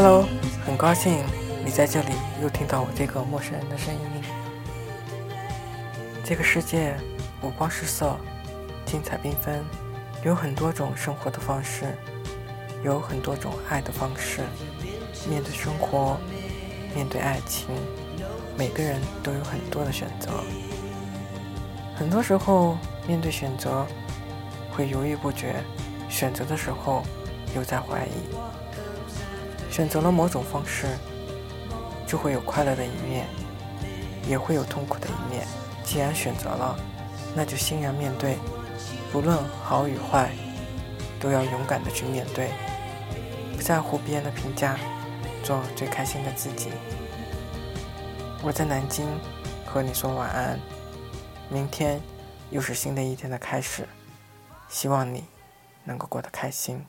Hello，很高兴你在这里又听到我这个陌生人的声音。这个世界五光十色，精彩缤纷，有很多种生活的方式，有很多种爱的方式。面对生活，面对爱情，每个人都有很多的选择。很多时候，面对选择会犹豫不决，选择的时候又在怀疑。选择了某种方式，就会有快乐的一面，也会有痛苦的一面。既然选择了，那就欣然面对，不论好与坏，都要勇敢的去面对，不在乎别人的评价，做最开心的自己。我在南京，和你说晚安。明天又是新的一天的开始，希望你能够过得开心。